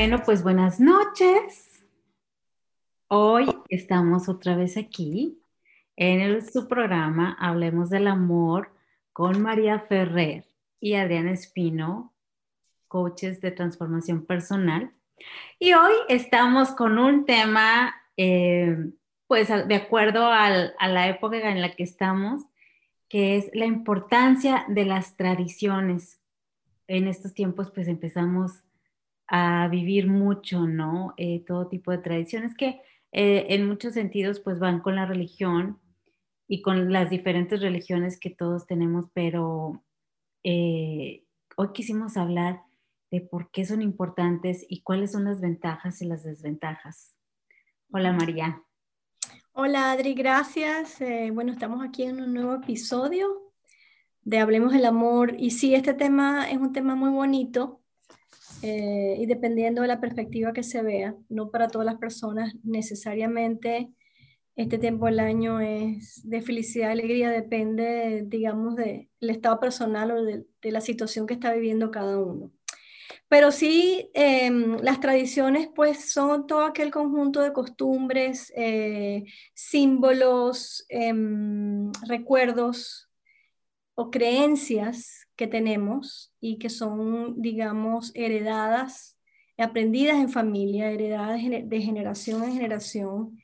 Bueno, pues buenas noches. Hoy estamos otra vez aquí en su programa Hablemos del Amor con María Ferrer y Adriana Espino, coaches de transformación personal. Y hoy estamos con un tema, eh, pues de acuerdo a la época en la que estamos, que es la importancia de las tradiciones. En estos tiempos, pues empezamos a vivir mucho, ¿no? Eh, todo tipo de tradiciones que eh, en muchos sentidos pues van con la religión y con las diferentes religiones que todos tenemos, pero eh, hoy quisimos hablar de por qué son importantes y cuáles son las ventajas y las desventajas. Hola María. Hola Adri, gracias. bueno, estamos aquí en un nuevo episodio de Hablemos del Amor y sí, este tema es un tema muy bonito eh, y dependiendo de la perspectiva que se vea, no para todas las personas necesariamente este tiempo del año es de felicidad, alegría, depende, digamos, del estado personal o de, la situación que está viviendo cada uno. Pero sí, em, las tradiciones pues son todo aquel conjunto de costumbres, eh, símbolos, em, recuerdos o creencias que tenemos y que son, digamos, heredadas, aprendidas en familia, heredadas de generación en generación,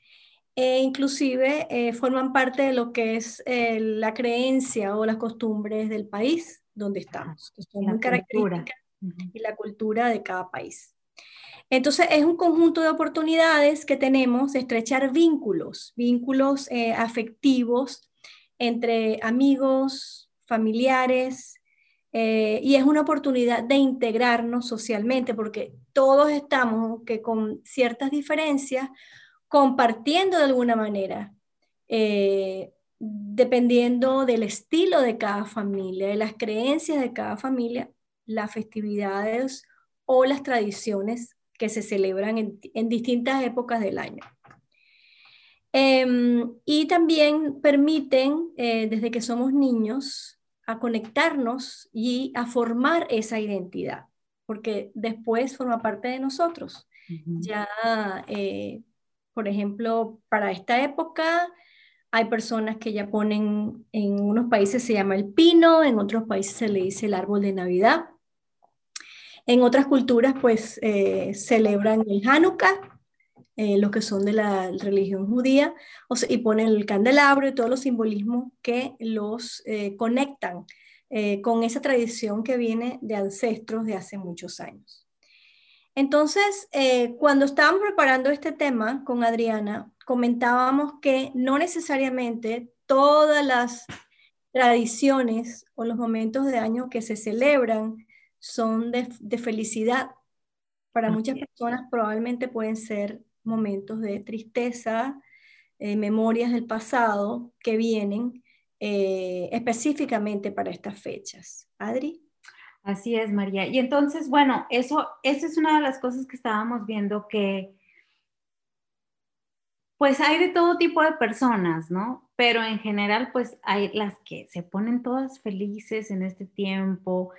e inclusive eh, forman parte de lo que es eh, la creencia o las costumbres del país donde estamos, que son muy características y la cultura de cada país. Entonces, es un conjunto de oportunidades que tenemos de estrechar vínculos, vínculos eh, afectivos entre amigos, familiares, eh, y es una oportunidad de integrarnos socialmente, porque todos estamos, que con ciertas diferencias, compartiendo de alguna manera, eh, dependiendo del estilo de cada familia, de las creencias de cada familia, las festividades o las tradiciones que se celebran en, distintas épocas del año. Em, y también permiten, eh, desde que somos niños, a conectarnos y a formar esa identidad, porque después forma parte de nosotros. Ya, eh, por ejemplo, para esta época hay personas que ya ponen, en unos países se llama el pino, en otros países se le dice el árbol de Navidad. En otras culturas, pues, eh, celebran el Hanukkah, eh, los que son de la religión judía, y ponen el candelabro y todos los simbolismos que los eh, conectan eh, con esa tradición que viene de ancestros de hace muchos años. Entonces, cuando estábamos preparando este tema con Adriana, comentábamos que no necesariamente todas las tradiciones o los momentos de año que se celebran son de, de felicidad. Para muchas personas probablemente pueden ser momentos de tristeza, eh, memorias del pasado que vienen eh, específicamente para estas fechas. Adri. Así es, María. Y entonces, bueno, eso, esa es una de las cosas que estábamos viendo que, pues hay de todo tipo de personas, ¿no? Pero en general, pues hay las que se ponen todas felices en este tiempo,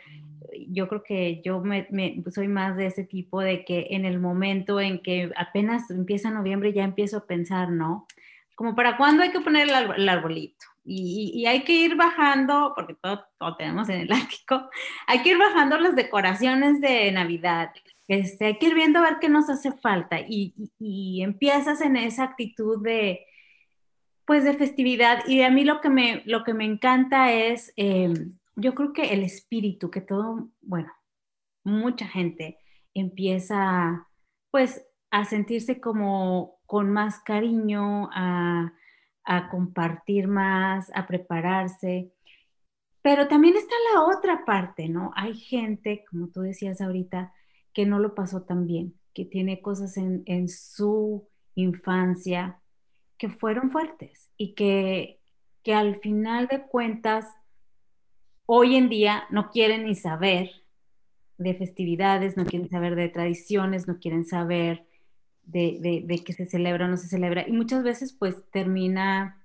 yo creo que yo me, soy más de ese tipo de que en el momento en que apenas empieza noviembre ya empiezo a pensar, ¿no? Como para cuándo hay que poner el, arbolito. Y, hay que ir bajando, porque todo, todo, tenemos en el ático, hay que ir bajando las decoraciones de Navidad. Este, hay que ir viendo a ver qué nos hace falta. Y, y empiezas en esa actitud de, pues, de festividad. Y a mí lo que me, lo que me encanta es... Em, yo creo que el espíritu, que todo, bueno, mucha gente empieza pues a sentirse como con más cariño, a, compartir más, a prepararse. Pero también está la otra parte, ¿no? Hay gente, como tú decías ahorita, que no lo pasó tan bien, que tiene cosas en, en su infancia que fueron fuertes y que, que al final de cuentas hoy en día no quieren ni saber de festividades, no quieren saber de tradiciones, no quieren saber de, de, qué se celebra o no se celebra. Y muchas veces pues termina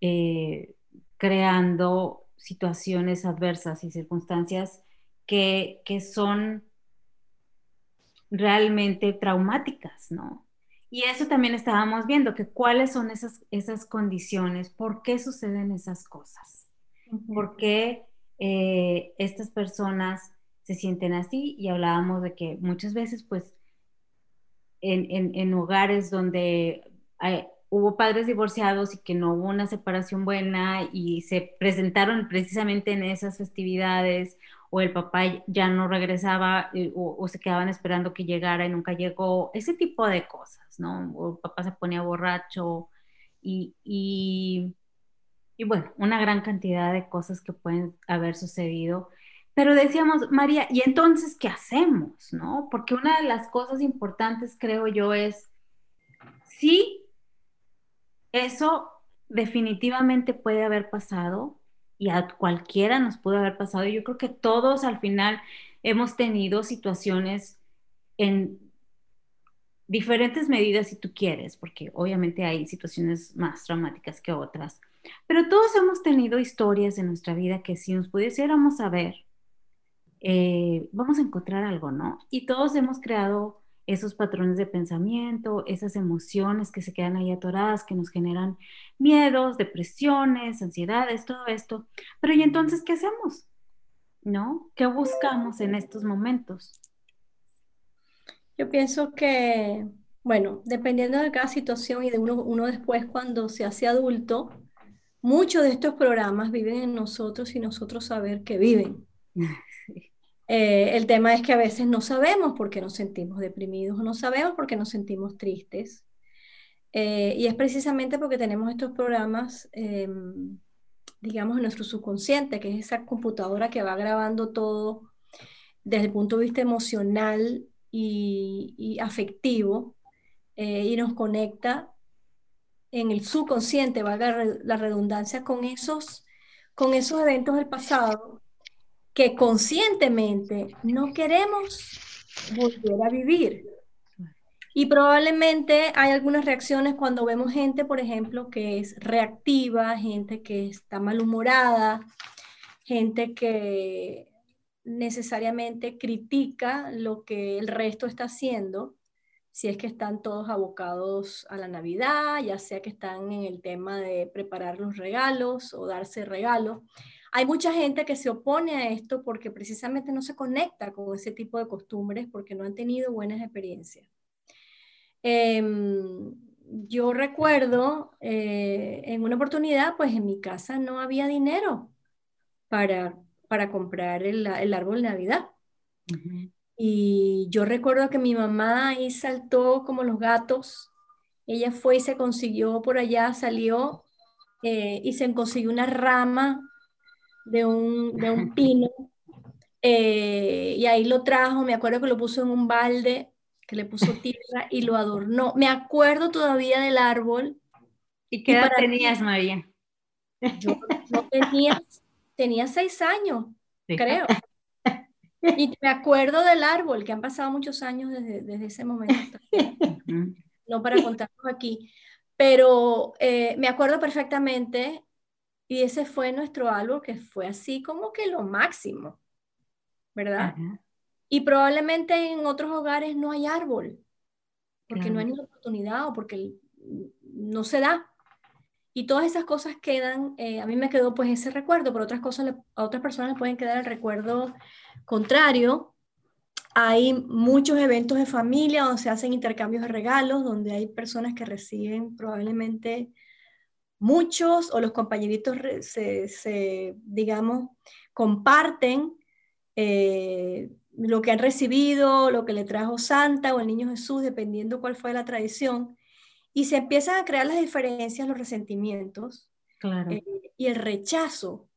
eh, creando situaciones adversas y circunstancias que, son realmente traumáticas, ¿no? Y eso también estábamos viendo, que cuáles son esas, esas condiciones, por qué suceden esas cosas, por qué eh, estas personas se sienten así y hablábamos de que muchas veces pues en, en, hogares donde hubo padres divorciados y que no hubo una separación buena y se presentaron precisamente en esas festividades o el papá ya no regresaba eh, o, se quedaban esperando que llegara y nunca llegó, ese tipo de cosas, ¿no? O el papá se ponía borracho y, y, y bueno, una gran cantidad de cosas que pueden haber sucedido. Pero decíamos, María, ¿y entonces qué hacemos? ¿No? Porque una de las cosas importantes, creo yo, es, sí, eso definitivamente puede haber pasado, y a cualquiera nos pudo haber pasado. Yo creo que todos al final hemos tenido situaciones en diferentes medidas si tú quieres, porque obviamente hay situaciones más traumáticas que otras, pero todos hemos tenido historias en nuestra vida que si nos pudiéramos saber, eh, vamos a encontrar algo, ¿no? Y todos hemos creado esos patrones de pensamiento, esas emociones que se quedan ahí atoradas, que nos generan miedos, depresiones, ansiedades, todo esto. Pero ¿y entonces qué hacemos? ¿No? ¿Qué buscamos en estos momentos? Yo pienso que, bueno, dependiendo de cada situación y de uno, uno después cuando se hace adulto, muchos de estos programas viven en nosotros y nosotros saber que viven. Eh, el tema es que a veces no sabemos por qué nos sentimos deprimidos no sabemos por qué nos sentimos tristes. Eh, y es precisamente porque tenemos estos programas, em, digamos, en nuestro subconsciente, que es esa computadora que va grabando todo desde el punto de vista emocional y, afectivo eh, y nos conecta en el subconsciente, valga la redundancia, con esos, con esos eventos del pasado que conscientemente no queremos volver a vivir. Y probablemente hay algunas reacciones cuando vemos gente, por ejemplo, que es reactiva, gente que está malhumorada, gente que necesariamente critica lo que el resto está haciendo, si es que están todos abocados a la Navidad, ya sea que están en el tema de preparar los regalos o darse regalos. Hay mucha gente que se opone a esto porque precisamente no se conecta con ese tipo de costumbres porque no han tenido buenas experiencias. Em, yo recuerdo eh, en una oportunidad, pues en mi casa no había dinero para, para comprar el, árbol de Navidad. Y yo recuerdo que mi mamá ahí saltó como los gatos. Ella fue y se consiguió por allá, salió eh, y se consiguió una rama de un, de un pino. Eh, y ahí lo trajo, me acuerdo que lo puso en un balde, que le puso tierra y lo adornó. Me acuerdo todavía del árbol. ¿Y qué edad tenías, María? Yo no tenía, tenía seis años, creo. Y me acuerdo del árbol, que han pasado muchos años desde, desde ese momento. no para contarnos aquí. Pero eh, me acuerdo perfectamente y ese fue nuestro árbol que fue así como que lo máximo, ¿verdad? Y probablemente en otros hogares no hay árbol, porque no hay ni oportunidad o porque no se da. Y todas esas cosas quedan, eh, a mí me quedó pues ese recuerdo, pero otras cosas, a otras personas les pueden quedar el recuerdo contrario. Hay muchos eventos de familia donde se hacen intercambios de regalos, donde hay personas que reciben probablemente muchos o los compañeritos se, digamos, comparten eh, lo que han recibido, lo que le trajo Santa o el Niño Jesús, dependiendo cuál fue la tradición, y se empiezan a crear las diferencias, los resentimientos eh, y el rechazo,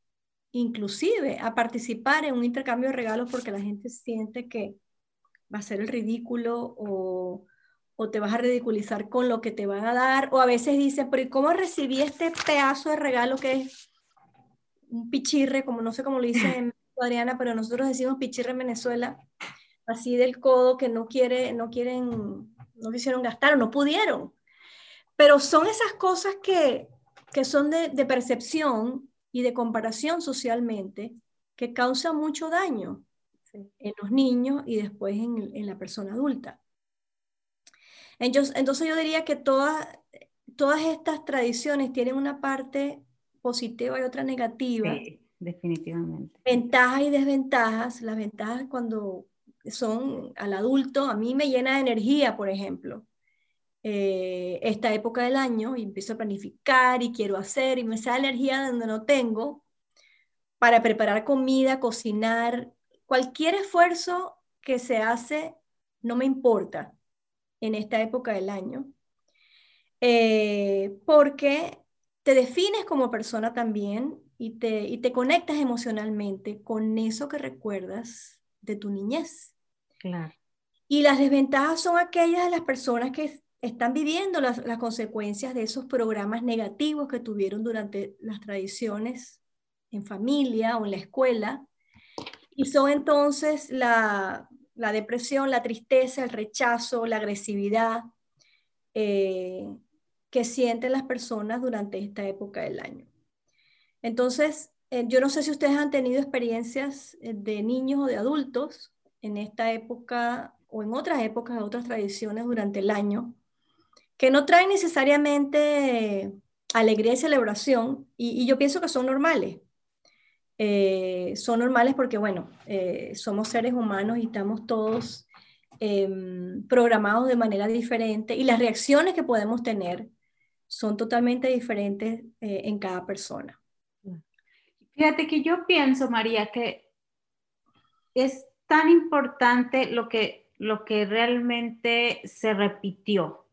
inclusive a participar en un intercambio de regalos porque la gente siente que va a ser el ridículo o o te vas a ridiculizar con lo que te van a dar, o a veces dicen, pero ¿y cómo recibí este pedazo de regalo que es un pichirre, como no sé cómo lo dice Adriana, pero nosotros decimos pichirre en Venezuela, así del codo que no quiere, no quieren, no quisieron gastar o no pudieron. Pero son esas cosas que, que son de, de percepción y de comparación socialmente que causan mucho daño. en los niños y después en, en la persona adulta. Entonces, entonces yo diría que todas, todas estas tradiciones tienen una parte positiva y otra negativa. Sí, definitivamente. Ventajas y desventajas. Las ventajas cuando son al adulto, a mí me llena de energía, por ejemplo. Eh, esta época del año y empiezo a planificar y quiero hacer y me sale energía donde no tengo para preparar comida, cocinar, cualquier esfuerzo que se hace no me importa en esta época del año, eh, porque te defines como persona también y te, y te conectas emocionalmente con eso que recuerdas de tu niñez. Claro. Y las desventajas son aquellas de las personas que están viviendo las, consecuencias de esos programas negativos que tuvieron durante las tradiciones en familia o en la escuela. Y son entonces la, la depresión, la tristeza, el rechazo, la agresividad eh, que sienten las personas durante esta época del año. Entonces, eh, yo no sé si ustedes han tenido experiencias eh, de niños o de adultos en esta época o en otras épocas, de otras tradiciones durante el año, que no traen necesariamente alegría y celebración, y, yo pienso que son normales. Eh, son normales porque, bueno, eh, somos seres humanos y estamos todos em, programados de manera diferente y las reacciones que podemos tener son totalmente diferentes eh, en cada persona. Fíjate que yo pienso, María, que es tan importante lo que, lo que realmente se repitió,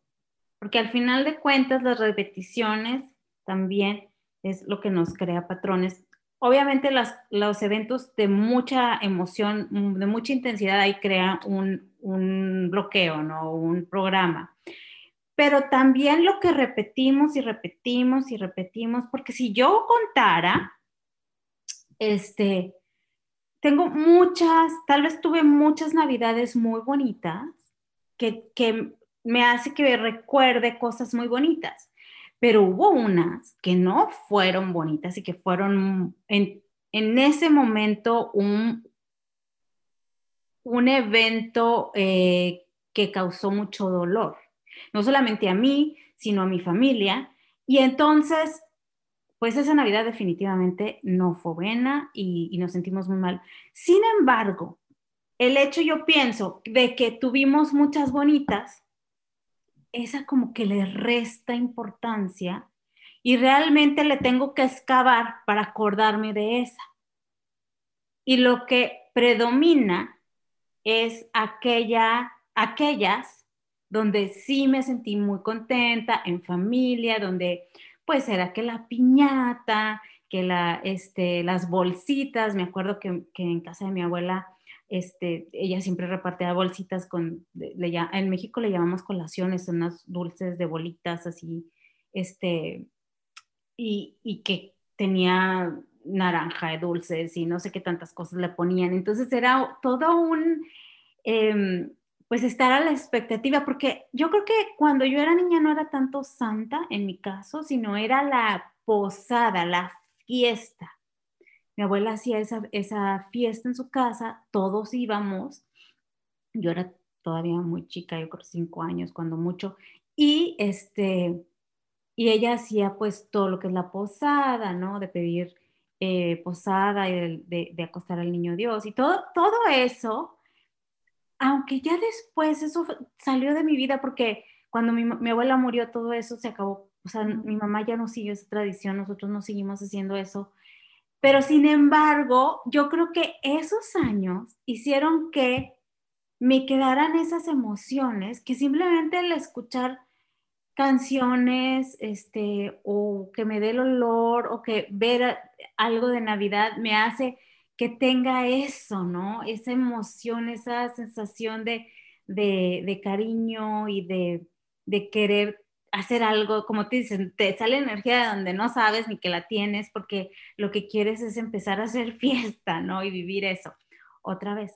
porque al final de cuentas las repeticiones también es lo que nos crea patrones obviamente los eventos de mucha emoción, de mucha intensidad, ahí crea un, un bloqueo, ¿no? Un programa. Pero también lo que repetimos y repetimos y repetimos, porque si yo contara, este, tengo muchas, tal vez tuve muchas navidades muy bonitas que, que me hace que recuerde cosas muy bonitas pero hubo unas que no fueron bonitas y que fueron en, ese momento un, un evento eh, que causó mucho dolor, no solamente a mí, sino a mi familia. Y entonces, pues esa Navidad definitivamente no fue buena y nos sentimos muy mal. Sin embargo, el hecho yo pienso de que tuvimos muchas bonitas, esa como que le resta importancia y realmente le tengo que excavar para acordarme de esa. Y lo que predomina es aquella, aquellas donde sí me sentí muy contenta, en familia, donde pues era que la piñata, que la, este, las bolsitas, me acuerdo que, que en casa de mi abuela este, ella siempre repartía bolsitas con, en México le llamamos colaciones, unas dulces de bolitas así, este, y, y que tenía naranja de dulces y no sé qué tantas cosas le ponían. Entonces era todo un, eh, pues estar a la expectativa, porque yo creo que cuando yo era niña no era tanto santa en mi caso, sino era la posada, la fiesta mi abuela hacía esa, fiesta en su casa, todos íbamos, yo era todavía muy chica, yo creo cinco años, cuando mucho, y este, y ella hacía pues todo lo que es la posada, ¿no? De pedir eh, posada y de, acostar al niño Dios y todo, todo eso, aunque ya después eso salió de mi vida porque cuando mi, mi, abuela murió todo eso se acabó, o sea, mi mamá ya no siguió esa tradición, nosotros no seguimos haciendo eso, pero sin embargo, yo creo que esos años hicieron que me quedaran esas emociones que simplemente el escuchar canciones, este, o que me dé el olor, o que ver algo de Navidad me hace que tenga eso, ¿no? Esa emoción, esa sensación de, de, cariño y de, de querer hacer algo, como te dicen, te sale energía de donde no sabes ni que la tienes, porque lo que quieres es empezar a hacer fiesta, ¿no? Y vivir eso otra vez.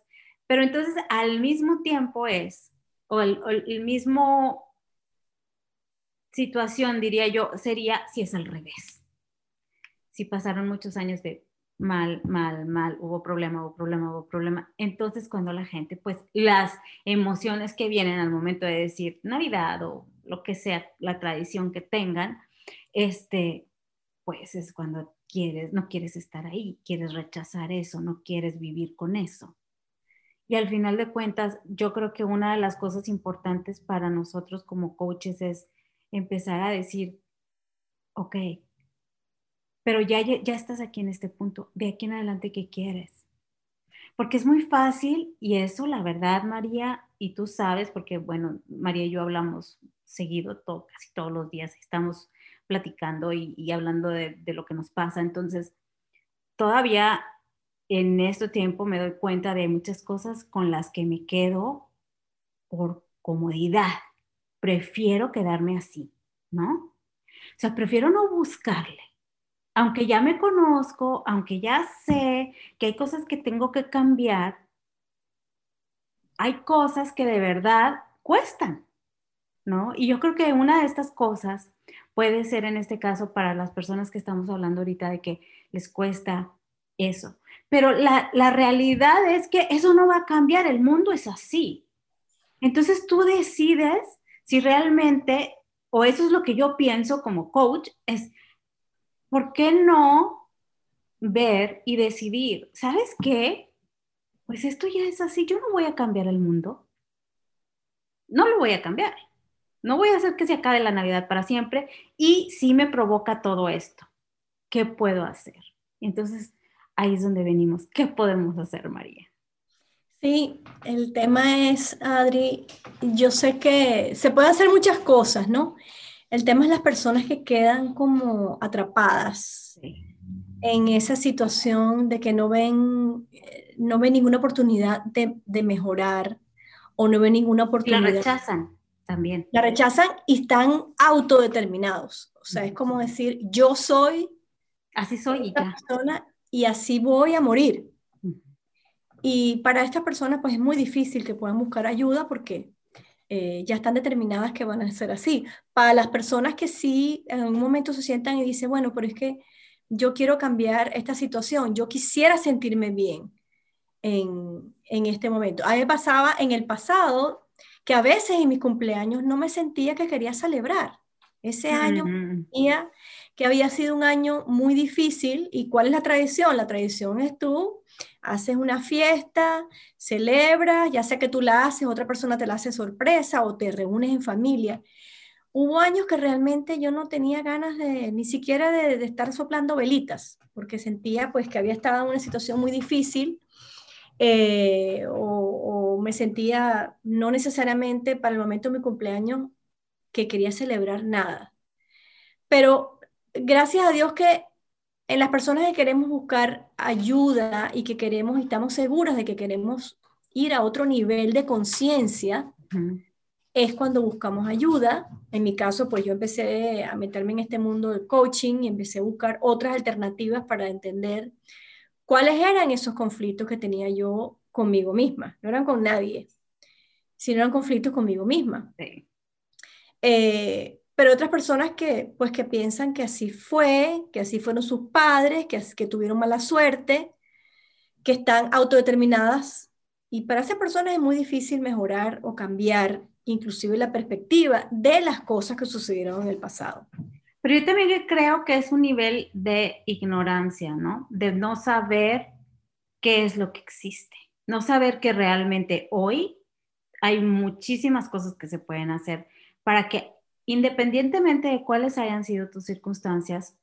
Pero entonces al mismo tiempo es, o el, mismo situación, diría yo, sería si es al revés. Si pasaron muchos años de mal, mal, mal, hubo problema, hubo problema, hubo problema. Entonces, cuando la gente, pues las emociones que vienen al momento de decir Navidad o lo que sea, la tradición que tengan, este, pues es cuando quieres, no quieres estar ahí, quieres rechazar eso, no quieres vivir con eso. Y al final de cuentas, yo creo que una de las cosas importantes para nosotros como coaches es empezar a decir, ok, pero ya, ya estás aquí en este punto, de aquí en adelante, ¿qué quieres? Porque es muy fácil y eso, la verdad, María, y tú sabes, porque bueno, María y yo hablamos seguido, todo, casi todos los días, estamos platicando y, hablando de, de, lo que nos pasa. Entonces, todavía en este tiempo me doy cuenta de muchas cosas con las que me quedo por comodidad. Prefiero quedarme así, ¿no? O sea, prefiero no buscarle aunque ya me conozco, aunque ya sé que hay cosas que tengo que cambiar, hay cosas que de verdad cuestan, ¿no? Y yo creo que una de estas cosas puede ser en este caso para las personas que estamos hablando ahorita de que les cuesta eso. Pero la, la realidad es que eso no va a cambiar, el mundo es así. Entonces tú decides si realmente, o eso es lo que yo pienso como coach, es ¿por qué no ver y decidir, ¿sabes qué? Pues esto ya es así, yo no voy a cambiar el mundo. No lo voy a cambiar. No voy a hacer que se acabe la Navidad para siempre y si me provoca todo esto. ¿Qué puedo hacer? Entonces, ahí es donde venimos. ¿Qué podemos hacer, María? Sí, el tema es, Adri, yo sé que se puede hacer muchas cosas, ¿no? El tema es las personas que quedan como atrapadas en esa situación de que no ven, no ven ninguna oportunidad de, mejorar o no ven ninguna oportunidad. La rechazan también. La rechazan y están autodeterminados. O sea, es como decir, yo soy. Así soy y ya. Persona y así voy a morir. Y para estas personas, pues es muy difícil que puedan buscar ayuda porque eh, ya están determinadas que van a ser así. Para las personas que sí en un momento se sientan y dicen, bueno, pero es que yo quiero cambiar esta situación, yo quisiera sentirme bien en, en este momento. A mí me pasaba en el pasado que a veces en mis cumpleaños no me sentía que quería celebrar. Ese año que había sido un año muy difícil. ¿Y cuál es la tradición? La tradición es tú haces una fiesta, celebras, ya sea que tú la haces, otra persona te la hace sorpresa o te reúnes en familia. Hubo años que realmente yo no tenía ganas de ni siquiera de, estar soplando velitas, porque sentía pues que había estado en una situación muy difícil eh, o, o me sentía no necesariamente para el momento de mi cumpleaños que quería celebrar nada. Pero gracias a Dios que en las personas que queremos buscar ayuda y que queremos y estamos seguras de que queremos ir a otro nivel de conciencia, es cuando buscamos ayuda. En mi caso, pues yo empecé a meterme en este mundo del coaching y empecé a buscar otras alternativas para entender cuáles eran esos conflictos que tenía yo conmigo misma. No eran con nadie, sino eran conflictos conmigo misma. Sí. Eh, pero otras personas que, pues, que piensan que así fue, que así fueron sus padres, que, que tuvieron mala suerte, que están autodeterminadas. Y para esas personas es muy difícil mejorar o cambiar inclusive la perspectiva de las cosas que sucedieron en el pasado. Pero yo también creo que es un nivel de ignorancia, ¿no? De no saber qué es lo que existe, no saber que realmente hoy hay muchísimas cosas que se pueden hacer para que independientemente de cuáles hayan sido tus circunstancias,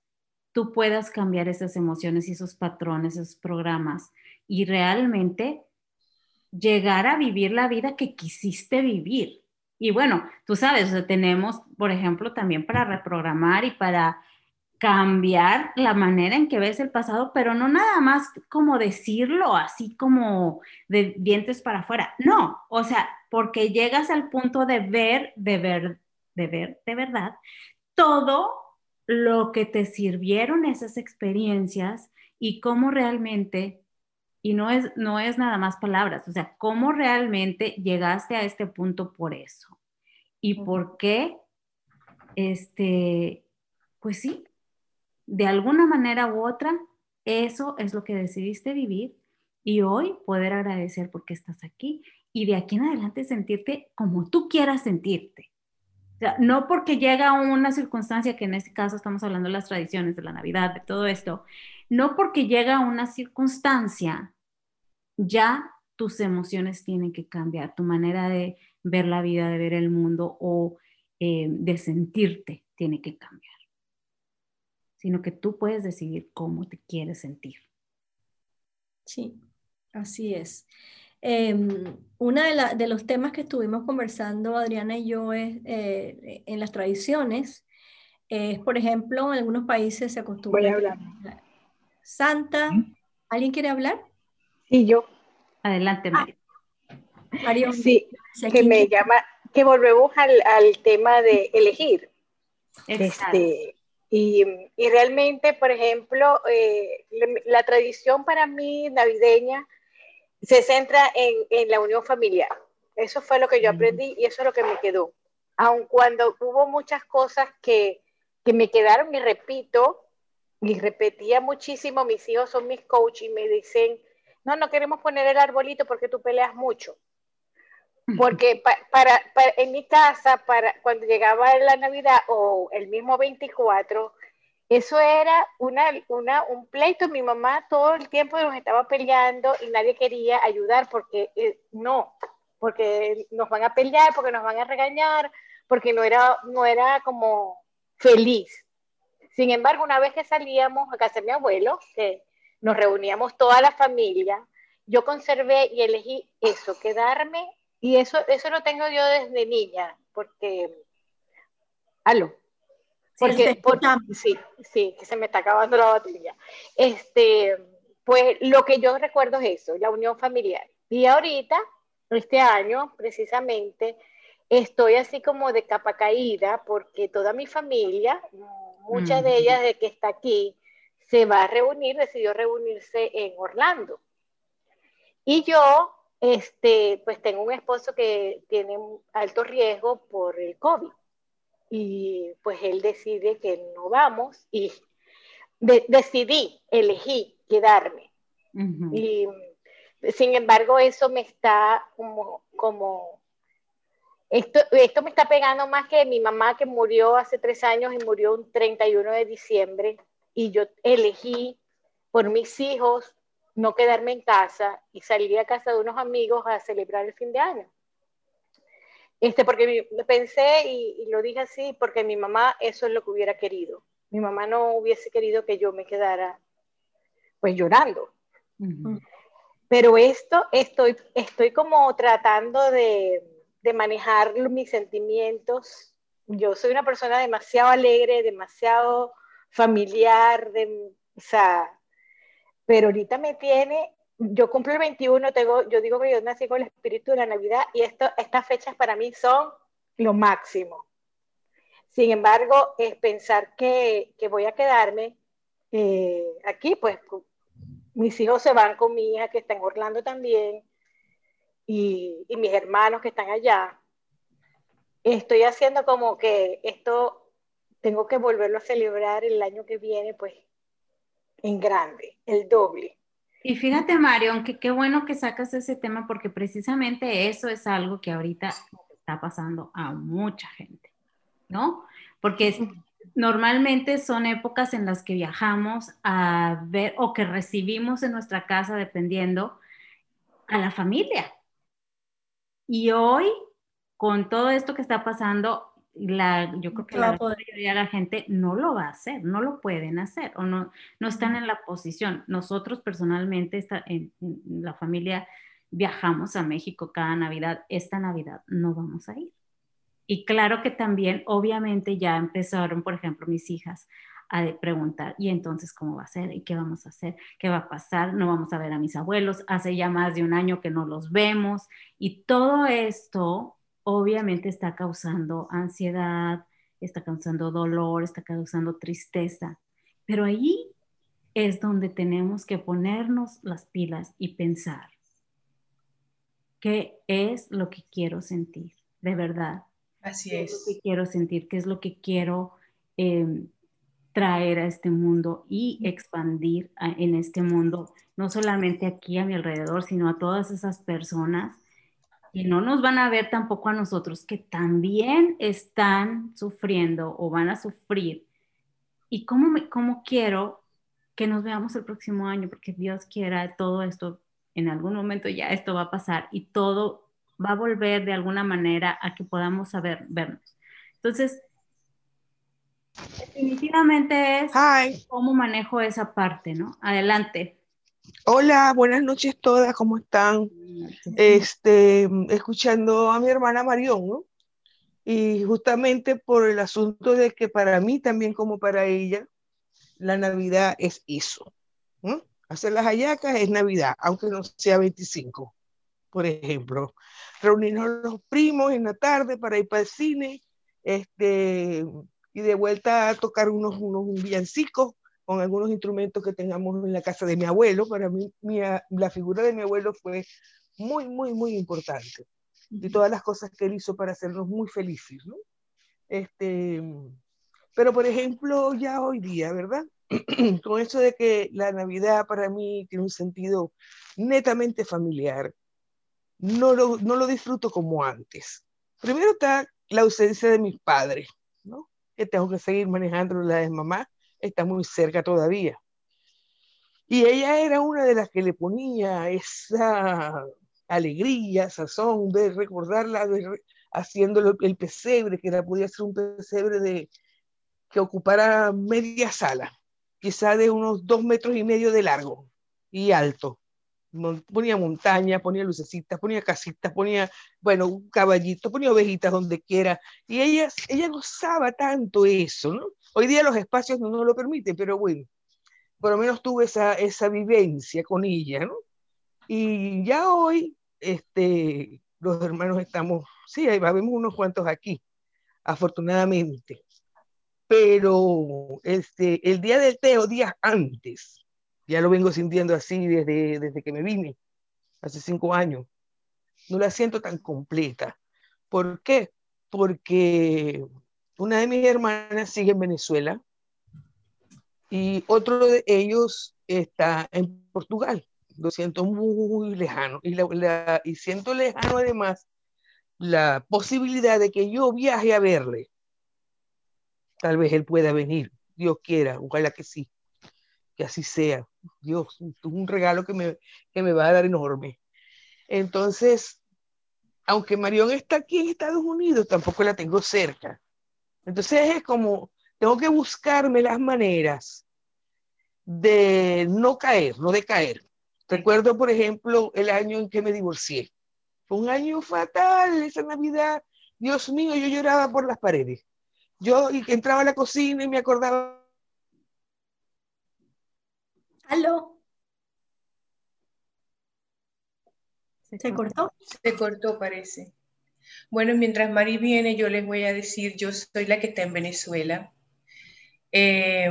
tú puedas cambiar esas emociones y esos patrones, esos programas y realmente llegar a vivir la vida que quisiste vivir. Y bueno, tú sabes, tenemos, por ejemplo, también para reprogramar y para cambiar la manera en que ves el pasado, pero no nada más como decirlo así como de dientes para afuera. No, o sea, porque llegas al punto de ver, de ver, de ver de verdad todo lo que te sirvieron esas experiencias y cómo realmente, y no es, no es nada más palabras, o sea, cómo realmente llegaste a este punto por eso y por qué, este, pues sí, de alguna manera u otra, eso es lo que decidiste vivir y hoy poder agradecer porque estás aquí y de aquí en adelante sentirte como tú quieras sentirte. O sea, no porque llega una circunstancia, que en este caso estamos hablando de las tradiciones, de la Navidad, de todo esto, no porque llega una circunstancia, ya tus emociones tienen que cambiar, tu manera de ver la vida, de ver el mundo o eh, de sentirte tiene que cambiar, sino que tú puedes decidir cómo te quieres sentir. Sí, así es. Eh, uno de, de, los temas que estuvimos conversando Adriana y yo es eh, en las tradiciones, es, por ejemplo, en algunos países se acostumbra Voy a hablar. Santa. ¿Alguien quiere hablar? Sí, yo. Adelante, Mario. Ah, Mario sí, que me llama, que volvemos al, al tema de elegir. Este, y, y, realmente, por ejemplo, eh, la, la, tradición para mí navideña se centra en, en, la unión familiar. Eso fue lo que yo aprendí y eso es lo que me quedó. Aun cuando hubo muchas cosas que, que me quedaron y repito, y repetía muchísimo, mis hijos son mis coaches y me dicen, no, no queremos poner el arbolito porque tú peleas mucho. Porque pa, para, para, en mi casa, para, cuando llegaba la Navidad o el mismo 24, eso era una, una, un pleito. Mi mamá todo el tiempo nos estaba peleando y nadie quería ayudar porque eh, no, porque nos van a pelear, porque nos van a regañar, porque no era, no era como feliz. Sin embargo, una vez que salíamos a casa de mi abuelo, que nos reuníamos toda la familia, yo conservé y elegí eso, quedarme y eso, eso lo tengo yo desde niña, porque... Aló. Porque, sí, porque, sí, sí, que se me está acabando la batería. Este, pues lo que yo recuerdo es eso, la unión familiar. Y ahorita, este año, precisamente, estoy así como de capa caída porque toda mi familia, mucha mm. de ellas de que está aquí, se va a reunir, decidió reunirse en Orlando. Y yo este, pues tengo un esposo que tiene alto riesgo por el COVID y pues él decide que no vamos y de, decidí, elegí quedarme. Uh -huh. Y sin embargo eso me está como, como esto, esto me está pegando más que mi mamá que murió hace tres años y murió un 31 de diciembre y yo elegí por mis hijos no quedarme en casa y salir a casa de unos amigos a celebrar el fin de año. Este, porque pensé y, y, lo dije así, porque mi mamá eso es lo que hubiera querido. Mi mamá no hubiese querido que yo me quedara pues llorando. Uh -huh. Pero esto estoy, estoy como tratando de, de manejar mis sentimientos. Yo soy una persona demasiado alegre, demasiado familiar, de, o sea, pero ahorita me tiene, yo cumplo el 21, tengo, yo digo que yo nací con el espíritu de la Navidad y esto, estas fechas para mí son lo máximo. Sin embargo, es pensar que, que voy a quedarme eh, aquí, pues mis hijos se van con mi hija que está en Orlando también y, y mis hermanos que están allá. Estoy haciendo como que esto tengo que volverlo a celebrar el año que viene, pues en grande, el doble. Y fíjate, Mario, que qué bueno que sacas ese tema porque precisamente eso es algo que ahorita está pasando a mucha gente, ¿no? Porque es, normalmente son épocas en las que viajamos a ver o que recibimos en nuestra casa, dependiendo, a la familia. Y hoy, con todo esto que está pasando, la, yo creo que la mayoría de la gente no lo va a hacer, no lo pueden hacer o no, no están en la posición. Nosotros personalmente, está, en, en la familia, viajamos a México cada Navidad. Esta Navidad no vamos a ir. Y claro que también, obviamente, ya empezaron, por ejemplo, mis hijas a preguntar, ¿y entonces cómo va a ser? ¿Y qué vamos a hacer? ¿Qué va a pasar? No vamos a ver a mis abuelos. Hace ya más de un año que no los vemos. Y todo esto obviamente está causando ansiedad, está causando dolor, está causando tristeza. Pero ahí es donde tenemos que ponernos las pilas y pensar qué es lo que quiero sentir, de verdad. Así es. ¿Qué es lo que quiero sentir? ¿Qué es lo que quiero eh, traer a este mundo y expandir en este mundo, no solamente aquí a mi alrededor, sino a todas esas personas y no nos van a ver tampoco a nosotros que también están sufriendo o van a sufrir. ¿Y cómo, me, cómo quiero que nos veamos el próximo año? Porque Dios quiera todo esto, en algún momento ya esto va a pasar y todo va a volver de alguna manera a que podamos saber vernos. Entonces, definitivamente es cómo manejo esa parte, ¿no? Adelante. Hola, buenas noches todas, ¿cómo están? Este, escuchando a mi hermana Marión. Y justamente por el asunto de que para mí también como para ella, la Navidad es eso. ¿no? Hacer las hallacas es Navidad, aunque no sea 25, por ejemplo. Reunirnos los primos en la tarde para ir para el cine, este, y de vuelta a tocar unos, unos villancicos con algunos instrumentos que tengamos en la casa de mi abuelo. Para mí, la figura de mi abuelo fue muy, muy, muy importante. Y todas las cosas que él hizo para hacernos muy felices, ¿no? Este, pero, por ejemplo, ya hoy día, ¿verdad? Con eso de que la Navidad para mí tiene un sentido netamente familiar, no lo, no lo disfruto como antes. Primero está la ausencia de mis padres, ¿no? Que tengo que seguir manejando la de mamá está muy cerca todavía. Y ella era una de las que le ponía esa alegría, sazón de recordarla, de, haciendo el pesebre, que era, podía ser un pesebre de, que ocupara media sala, quizá de unos dos metros y medio de largo y alto. Ponía montaña, ponía lucecitas, ponía casitas, ponía, bueno, un caballito, ponía ovejitas donde quiera. Y ella, ella gozaba tanto eso, ¿no? Hoy día los espacios no nos lo permiten, pero bueno, por lo menos tuve esa, esa vivencia con ella, ¿no? Y ya hoy, este, los hermanos estamos, sí, ahí vemos unos cuantos aquí, afortunadamente. Pero este, el día del té o días antes, ya lo vengo sintiendo así desde, desde que me vine, hace cinco años, no la siento tan completa. ¿Por qué? Porque una de mis hermanas sigue en Venezuela y otro de ellos está en Portugal. Lo siento muy lejano. Y, y siento lejano además la posibilidad de que yo viaje a verle. Tal vez él pueda venir, Dios quiera, ojalá que sí, que así sea. Dios, un regalo que me, que me va a dar enorme. Entonces, aunque Marión está aquí en Estados Unidos, tampoco la tengo cerca. Entonces es como, tengo que buscarme las maneras de no caer, no de caer. Recuerdo, por ejemplo, el año en que me divorcié. Fue un año fatal, esa Navidad. Dios mío, yo lloraba por las paredes. Yo entraba a la cocina y me acordaba. ¿Aló? ¿Se cortó? Se cortó, parece. Bueno, mientras Mari viene, yo les voy a decir, yo soy la que está en Venezuela. Eh,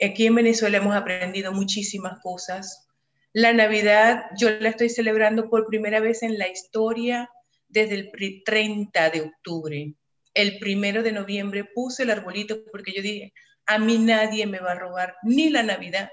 aquí en Venezuela hemos aprendido muchísimas cosas. La Navidad yo la estoy celebrando por primera vez en la historia desde el 30 de octubre. El primero de noviembre puse el arbolito porque yo dije, a mí nadie me va a robar ni la Navidad,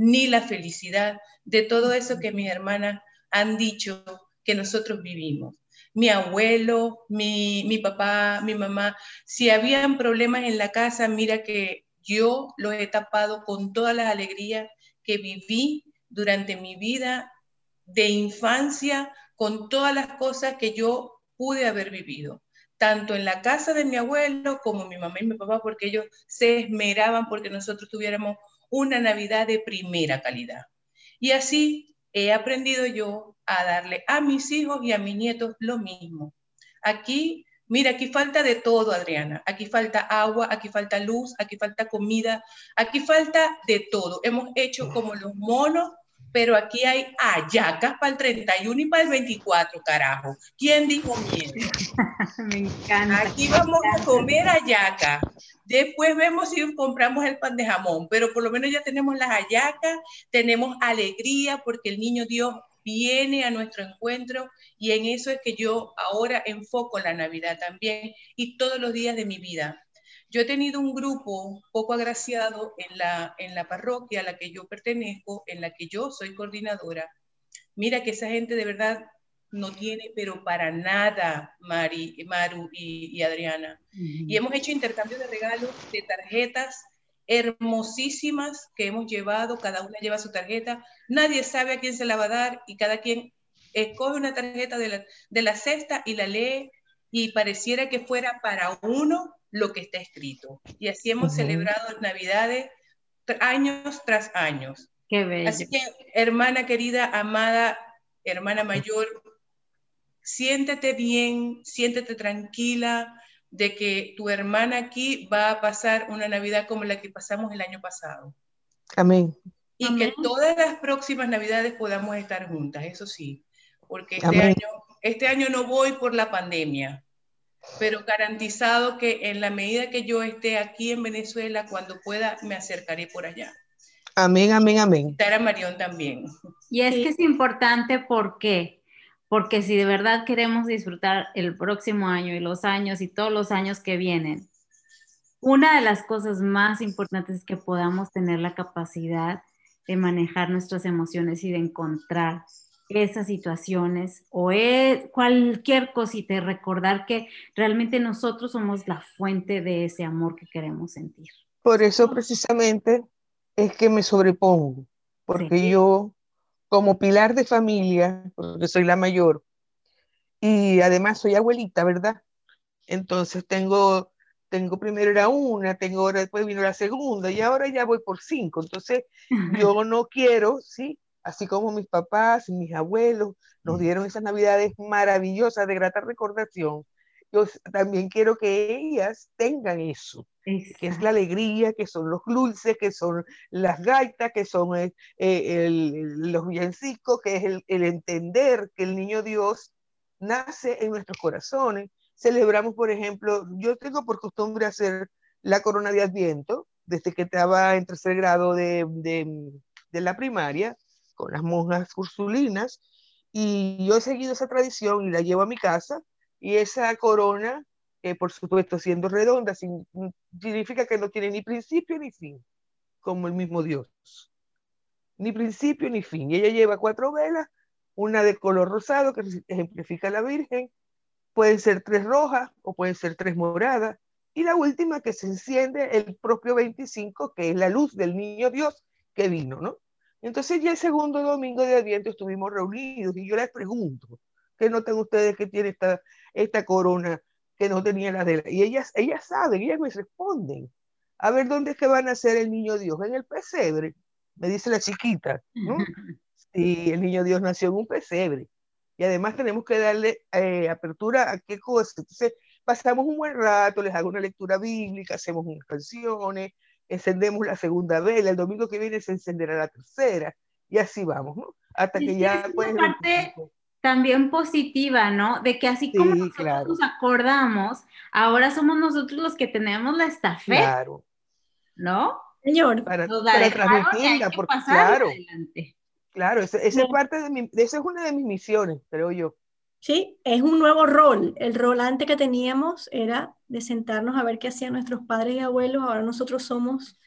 ni la felicidad de todo eso que mis hermanas han dicho que nosotros vivimos. Mi abuelo, mi, mi papá, mi mamá, si habían problemas en la casa, mira que yo los he tapado con todas las alegrías que viví durante mi vida de infancia, con todas las cosas que yo pude haber vivido, tanto en la casa de mi abuelo como mi mamá y mi papá, porque ellos se esmeraban porque nosotros tuviéramos una Navidad de primera calidad. Y así he aprendido yo a darle a mis hijos y a mis nietos lo mismo. Aquí, mira, aquí falta de todo, Adriana. Aquí falta agua, aquí falta luz, aquí falta comida, aquí falta de todo. Hemos hecho como los monos, pero aquí hay ayacas para el 31 y para el 24, carajo. ¿Quién dijo miedo? me encanta. Aquí vamos a comer ayaca. Después vemos si compramos el pan de jamón, pero por lo menos ya tenemos las ayacas, tenemos alegría porque el niño Dios viene a nuestro encuentro y en eso es que yo ahora enfoco la Navidad también y todos los días de mi vida. Yo he tenido un grupo poco agraciado en la, en la parroquia a la que yo pertenezco, en la que yo soy coordinadora. Mira que esa gente de verdad no tiene, pero para nada, Mari, Maru y, Adriana. Y hemos hecho intercambio de regalos, de tarjetas hermosísimas que hemos llevado, cada una lleva su tarjeta, nadie sabe a quién se la va a dar y cada quien escoge una tarjeta de la, de la cesta y la lee y pareciera que fuera para uno lo que está escrito. Y así hemos celebrado Navidades años tras años. Qué bello. Así que, hermana querida, amada, hermana mayor, siéntete bien, siéntete tranquila de que tu hermana aquí va a pasar una Navidad como la que pasamos el año pasado. Amén. Y que todas las próximas Navidades podamos estar juntas, eso sí, porque este año, este año no voy por la pandemia, pero garantizado que en la medida que yo esté aquí en Venezuela, cuando pueda, me acercaré por allá. Amén, amén, amén. Estar a Marión también. Y es que es importante porque, porque si de verdad queremos disfrutar el próximo año y los años y todos los años que vienen, una de las cosas más importantes es que podamos tener la capacidad de manejar nuestras emociones y de encontrar esas situaciones o es cualquier cosita y recordar que realmente nosotros somos la fuente de ese amor que queremos sentir. Por eso precisamente es que me sobrepongo, porque yo como pilar de familia, porque soy la mayor, y además soy abuelita, ¿verdad? Entonces tengo, tengo primero era una, tengo ahora después vino la segunda y ahora ya voy por cinco. Entonces yo no quiero, ¿sí? Así como mis papás y mis abuelos nos dieron esas navidades maravillosas de grata recordación, yo también quiero que ellas tengan eso, que es la alegría, que son los dulces, que son las gaitas, que son eh, eh, los villancicos, que es el, el, entender que el niño Dios nace en nuestros corazones. Celebramos, por ejemplo, yo tengo por costumbre hacer la corona de Adviento, desde que estaba en tercer grado de, de, de la primaria, con las monjas ursulinas, y yo he seguido esa tradición y la llevo a mi casa y esa corona, eh, por supuesto, siendo redonda, significa que no tiene ni principio ni fin, como el mismo Dios. Ni principio ni fin. Y ella lleva cuatro velas, una de color rosado, que ejemplifica a la Virgen, pueden ser tres rojas o pueden ser tres moradas, y la última que se enciende el propio 25, que es la luz del niño Dios que vino, ¿no? Entonces ya el segundo domingo de Adviento estuvimos reunidos y yo les pregunto, ¿qué notan ustedes que tiene esta, esta corona que no tenía la de la. Y ellas, ellas saben, ellas me responden. A ver, ¿dónde es que van a ser el niño Dios? En el pesebre, me dice la chiquita. ¿no? Sí, el niño Dios nació en un pesebre. Y además tenemos que darle eh, apertura a qué cosas. Entonces, pasamos un buen rato, les hago una lectura bíblica, hacemos unas canciones, encendemos la segunda vela, el domingo que viene se encenderá la tercera, y así vamos, ¿no? Hasta que ya... Pues, también positiva, ¿no? De que así como nosotros nos acordamos, ahora somos nosotros los que tenemos la estafeta. Claro. ¿No? Señor, para, para transmitirla, porque claro. Claro, esa, es parte de mi, esa es una de mis misiones, creo yo. Sí, es un nuevo rol. El rol antes que teníamos era de sentarnos a ver qué hacían nuestros padres y abuelos. Ahora nosotros somos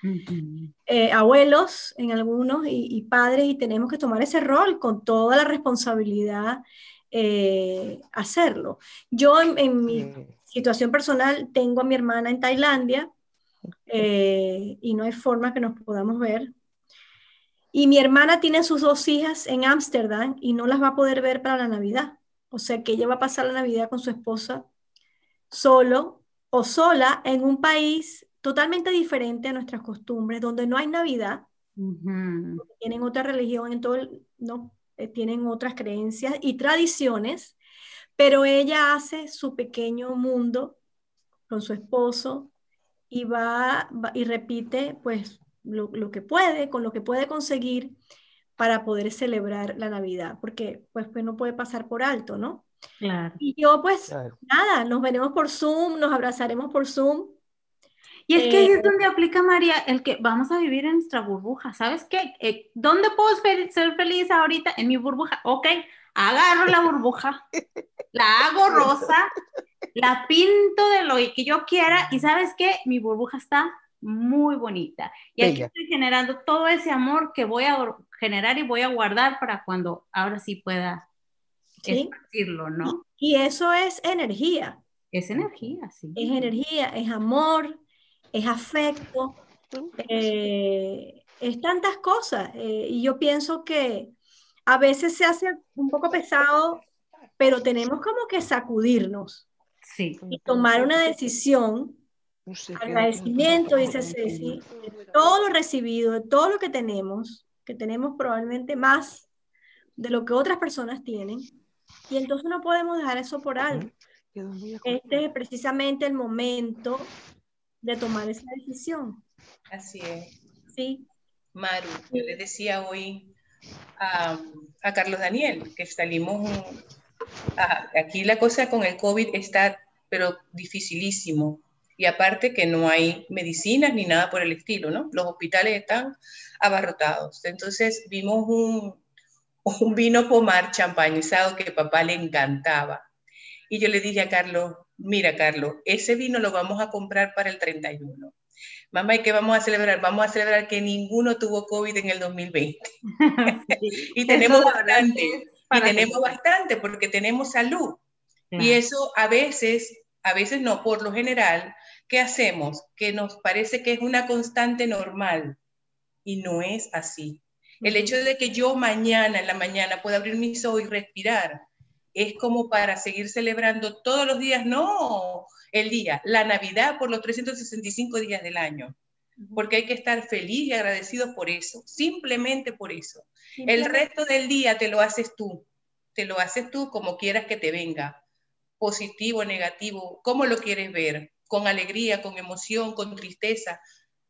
eh, abuelos en algunos y, padres y tenemos que tomar ese rol con toda la responsabilidad eh, hacerlo. Yo en, mi situación personal tengo a mi hermana en Tailandia eh, y no hay forma que nos podamos ver. Y mi hermana tiene sus dos hijas en Ámsterdam y no las va a poder ver para la Navidad. O sea que ella va a pasar la Navidad con su esposa solo o sola en un país totalmente diferente a nuestras costumbres, donde no hay Navidad, tienen otra religión, en todo no, eh, tienen otras creencias y tradiciones, pero ella hace su pequeño mundo con su esposo y va, y repite pues lo, lo, que puede, con lo que puede conseguir para poder celebrar la Navidad, porque pues, pues no puede pasar por alto, ¿no? Claro. Y yo pues nada, nos veremos por Zoom, nos abrazaremos por Zoom. Y es que ahí es eh, donde aplica María el que vamos a vivir en nuestra burbuja, ¿sabes qué? Eh, ¿Dónde puedo ser feliz ahorita? En mi burbuja. Ok, agarro la burbuja, la hago rosa la pinto de lo que yo quiera y sabes qué, mi burbuja está muy bonita. Y aquí estoy generando todo ese amor que voy a generar y voy a guardar para cuando ahora sí pueda ¿Sí? ¿no? Y, eso es energía. Es energía, sí. Es energía, es amor, es afecto, eh, es tantas cosas. Eh, y yo pienso que a veces se hace un poco pesado, pero tenemos como que sacudirnos sí. y tomar una decisión. Agradecimiento, dice Ceci, de todo lo recibido, de todo lo que tenemos, que tenemos probablemente más de lo que otras personas tienen, y entonces no podemos dejar eso por algo. Este es precisamente el momento de tomar esa decisión. Así es. Sí. Maru, yo le decía hoy a, a Carlos Daniel que salimos, aquí la cosa con el COVID está, pero dificilísimo. Y aparte que no hay medicinas ni nada por el estilo, ¿no? Los hospitales están abarrotados. Entonces vimos un, un vino pomar champañizado que papá le encantaba. Y yo le dije a Carlos, mira Carlos, ese vino lo vamos a comprar para el 31. Mamá, ¿y qué vamos a celebrar? Vamos a celebrar que ninguno tuvo COVID en el 2020. y tenemos bastante, y tenemos bastante porque tenemos salud. Y eso a veces, a veces no, por lo general, ¿qué hacemos? Que nos parece que es una constante normal. Y no es así. El hecho de que yo mañana, en la mañana, pueda abrir mis ojos y respirar, es como para seguir celebrando todos los días, no el día, la Navidad por los 365 días del año, porque hay que estar feliz y agradecido por eso, simplemente por eso. El resto del día te lo haces tú, te lo haces tú como quieras que te venga, positivo, negativo, cómo lo quieres ver, con alegría, con emoción, con tristeza.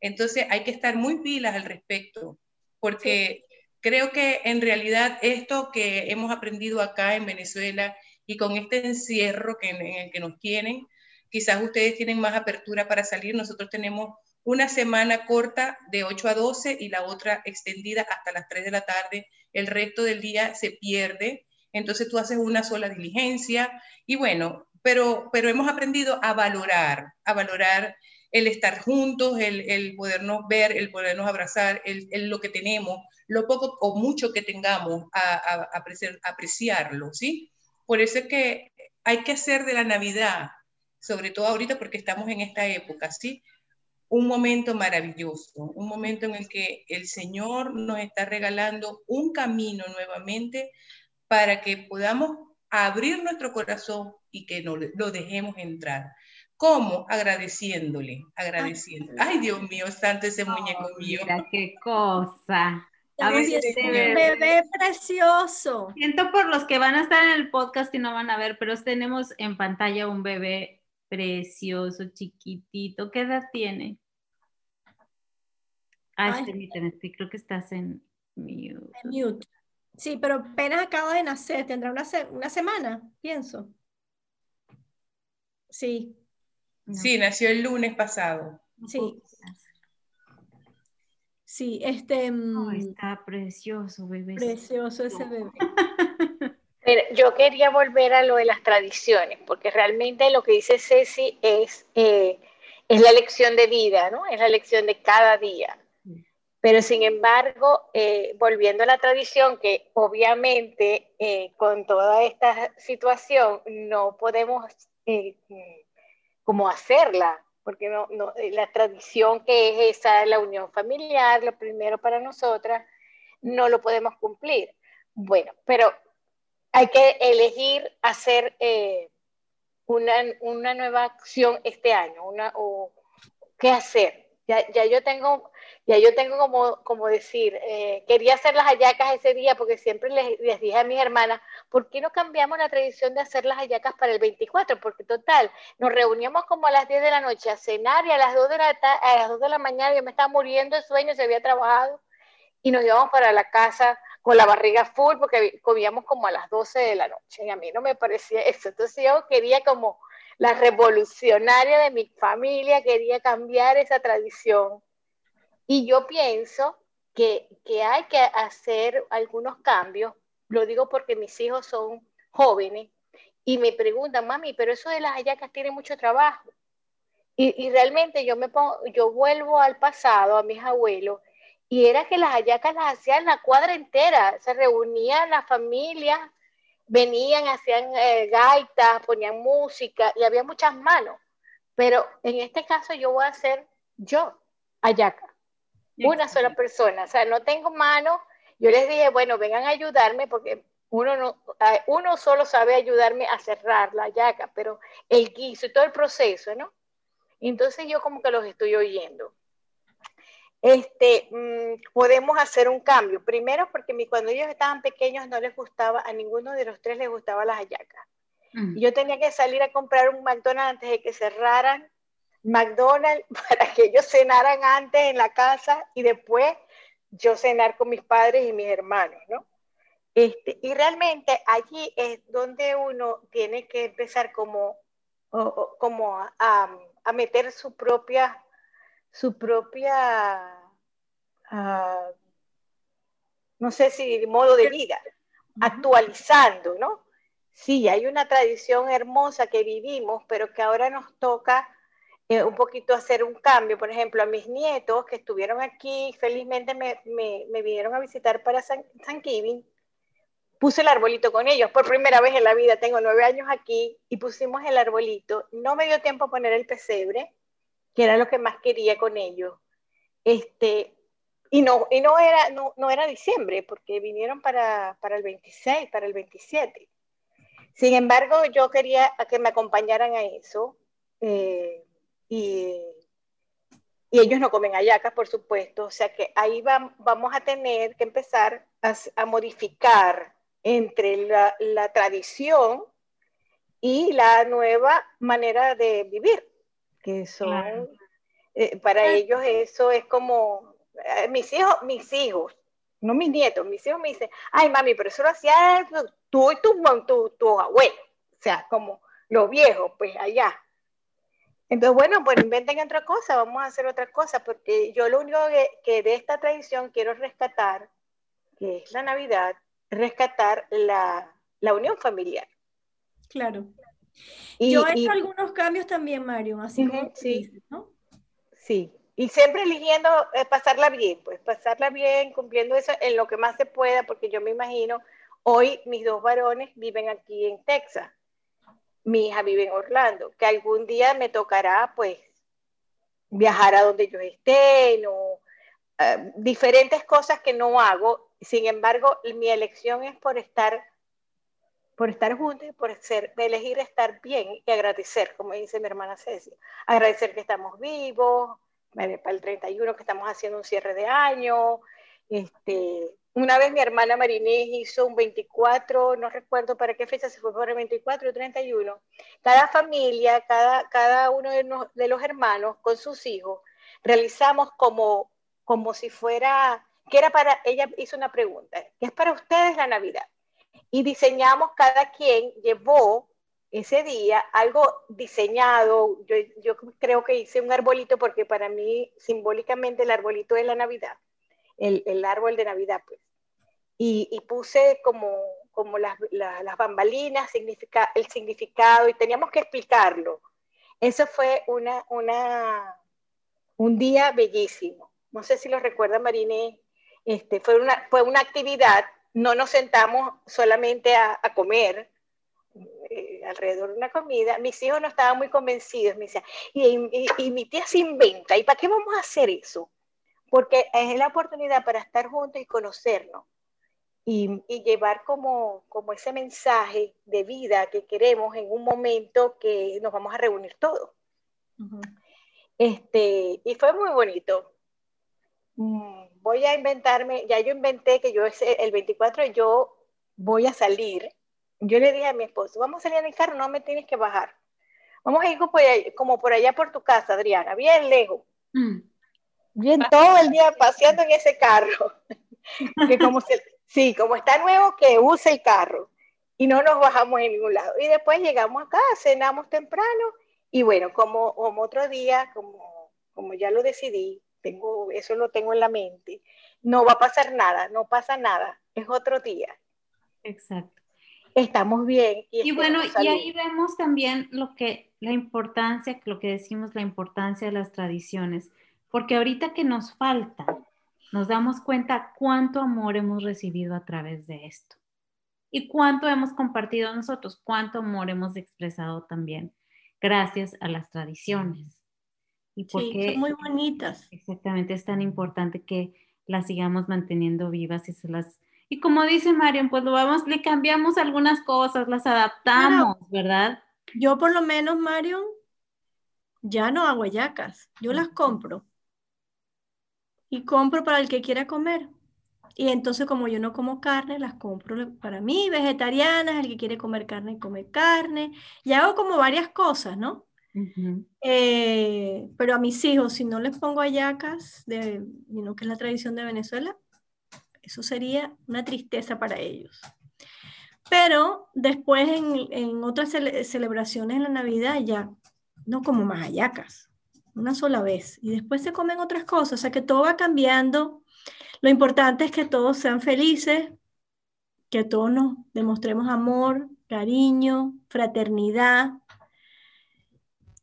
Entonces hay que estar muy pilas al respecto porque creo que en realidad esto que hemos aprendido acá en Venezuela y con este encierro que, en el que nos tienen, quizás ustedes tienen más apertura para salir, nosotros tenemos una semana corta de 8 a 12 y la otra extendida hasta las 3 de la tarde, el resto del día se pierde, entonces tú haces una sola diligencia. Y bueno, pero, pero hemos aprendido a valorar, a valorar el estar juntos, el, podernos ver, el podernos abrazar, el, lo que tenemos, lo poco o mucho que tengamos, a, apreciarlo, ¿sí? Por eso es que hay que hacer de la Navidad, sobre todo ahorita porque estamos en esta época, ¿sí? Un momento maravilloso, un momento en el que el Señor nos está regalando un camino nuevamente para que podamos abrir nuestro corazón y que no, lo dejemos entrar. ¿Cómo? Agradeciéndole, agradeciéndole. Ay, Dios mío, santo ese muñeco mío. Mira qué cosa. A ver, un bebé precioso. Siento por los que van a estar en el podcast y no van a ver, pero tenemos en pantalla un bebé precioso, chiquitito. ¿Qué edad tiene? Ah, este, creo que estás en mute. mute. Sí, pero apenas acaba de nacer, tendrá una, una semana, pienso. Sí, Sí, nació el lunes pasado. Sí. Sí, este... Mm, está precioso, bebé. Precioso ese bebé. yo quería volver a lo de las tradiciones, porque realmente lo que dice Ceci es, eh, es la lección de vida, ¿no? Es la lección de cada día. Pero sin embargo, eh, volviendo a la tradición, que obviamente eh, con toda esta situación no podemos cómo hacerla, porque no, eh, la tradición que es esa, la unión familiar, lo primero para nosotras, no lo podemos cumplir. Bueno, pero hay que elegir hacer eh, una, una, nueva acción este año, una, o qué hacer. Ya, ya yo tengo ya yo tengo como, como decir, eh, quería hacer las hallacas ese día porque siempre les, les, dije a mis hermanas, ¿por qué no cambiamos la tradición de hacer las hallacas para el 24? Porque total, nos reuníamos como a las 10 de la noche a cenar y a las 2 de la, a las 2 de la mañana yo me estaba muriendo de sueño, se había trabajado y nos íbamos para la casa con la barriga full porque comíamos como a las 12 de la noche y a mí no me parecía eso. Entonces yo quería como la revolucionaria de mi familia, quería cambiar esa tradición y yo pienso que, hay que hacer algunos cambios, lo digo porque mis hijos son jóvenes y me preguntan, mami, pero eso de las hallacas tiene mucho trabajo. Y, y, realmente yo me pongo, yo vuelvo al pasado, a mis abuelos, y era que las hallacas las hacían la cuadra entera, se reunían las familias, venían, hacían eh, gaitas, ponían música, y había muchas manos. Pero en este caso yo voy a hacer yo, hallaca, una sola persona, o sea, no tengo mano. Yo les dije, bueno, vengan a ayudarme porque uno, no, uno solo sabe ayudarme a cerrar la hallaca, pero el guiso y todo el proceso, ¿no? Entonces yo como que los estoy oyendo. Este, mm, podemos hacer un cambio. Primero porque cuando ellos estaban pequeños no les gustaba, a ninguno de los tres les gustaba las hallacas. Mm. Yo tenía que salir a comprar un McDonald's antes de que cerraran McDonald's para que ellos cenaran antes en la casa y después yo cenar con mis padres y mis hermanos, ¿no? Este, y realmente allí es donde uno tiene que empezar como, como a, a, meter su propia, su propia, uh, no sé si modo de vida, actualizando, ¿no? Sí, hay una tradición hermosa que vivimos, pero que ahora nos toca eh, un poquito hacer un cambio. Por ejemplo, a mis nietos que estuvieron aquí, felizmente me, me, me vinieron a visitar para San, San Kevin, puse el arbolito con ellos. Por primera vez en la vida, tengo nueve años aquí y pusimos el arbolito. No me dio tiempo a poner el pesebre, que era lo que más quería con ellos. Este, y no, y no, era, no, no era diciembre, porque vinieron para, para, el 26, para el 27. Sin embargo, yo quería que me acompañaran a eso. Eh, y, y, ellos no comen ayacas, por supuesto. O sea que ahí va, vamos a tener que empezar a, a modificar entre la, la, tradición y la nueva manera de vivir, que son, eh, para ellos eso es como, eh, mis hijos, mis hijos, no mis nietos, mis hijos me dicen, ay mami, pero eso lo hacía tú y tu, tu, tu abuelo, o sea, como los viejos, pues allá. Entonces, bueno, pues inventen otra cosa, vamos a hacer otra cosa, porque yo lo único que, que de esta tradición quiero rescatar, que es la Navidad, rescatar la, la unión familiar. Claro. Y, Yo he hecho algunos cambios también, Mario, así como sí, ¿no? Sí, y siempre eligiendo eh, pasarla bien, pues pasarla bien, cumpliendo eso en lo que más se pueda, porque yo me imagino, hoy mis dos varones viven aquí en Texas, mi hija vive en Orlando, que algún día me tocará, pues, viajar a donde ellos estén o eh, diferentes cosas que no hago sin embargo, mi elección es por estar, por estar juntos, por ser, elegir estar bien y agradecer, como dice mi hermana Ceci. Agradecer que estamos vivos, para el 31 que estamos haciendo un cierre de año. Este, una vez mi hermana Marinés hizo un 24, no recuerdo para qué fecha se fue por el 24 o 31. Cada familia, cada, cada uno de, los hermanos con sus hijos, realizamos como, como si fuera que era para, ella hizo una pregunta, ¿qué es para ustedes la Navidad? Y diseñamos, cada quien llevó ese día algo diseñado, yo creo que hice un arbolito porque para mí simbólicamente el arbolito es la Navidad, el, árbol de Navidad pues. Y, y puse como, como las, las bambalinas, significa, el significado y teníamos que explicarlo. Eso fue una, una, un día bellísimo. No sé si lo recuerda Mariné, este, fue, una, fue una actividad, no nos sentamos solamente a, comer eh, alrededor de una comida. Mis hijos no estaban muy convencidos, me decían, y, mi tía se inventa, ¿y para qué vamos a hacer eso? Porque es la oportunidad para estar juntos y conocernos. Y, llevar como, como ese mensaje de vida que queremos en un momento que nos vamos a reunir todos. este, y fue muy bonito. Mm, voy a inventarme, ya yo inventé que yo el 24 yo voy a salir. Yo le dije a mi esposo, vamos a salir en el carro, no me tienes que bajar. Vamos a ir como por allá, por tu casa, Adriana, bien lejos. Mm. Bien todo el día paseando en ese carro. que como sí, como está nuevo, que use el carro. Y no nos bajamos en ningún lado. Y después llegamos acá, cenamos temprano. Y bueno, como, como otro día, como, como ya lo decidí, tengo, eso lo tengo en la mente. No va a pasar nada, no pasa nada, es otro día. Exacto. estamos bien. Y, bueno, y ahí vemos también lo que, la importancia, lo que decimos, la importancia de las tradiciones, porque ahorita que nos falta, nos damos cuenta cuánto amor hemos recibido a través de esto y cuánto hemos compartido nosotros, cuánto amor hemos expresado también gracias a las tradiciones. Y porque, son muy bonitas. Exactamente, es tan importante que las sigamos manteniendo vivas y se las... Y como dice Marian, pues lo vamos, le cambiamos algunas cosas, las adaptamos, ¿verdad? Yo por lo menos, Marion, ya no hago yacas, yo las compro. Y compro para el que quiera comer. Y entonces como yo no como carne, las compro para mí, vegetarianas, el que quiere comer carne, come carne. Y hago como varias cosas, ¿no? Eh, pero a mis hijos, si no les pongo ayacas, de, que es la tradición de Venezuela, eso sería una tristeza para ellos. Pero después en, en otras celebraciones en la Navidad ya no como más ayacas, una sola vez. Y después se comen otras cosas, o sea que todo va cambiando. Lo importante es que todos sean felices, que todos nos demostremos amor, cariño, fraternidad,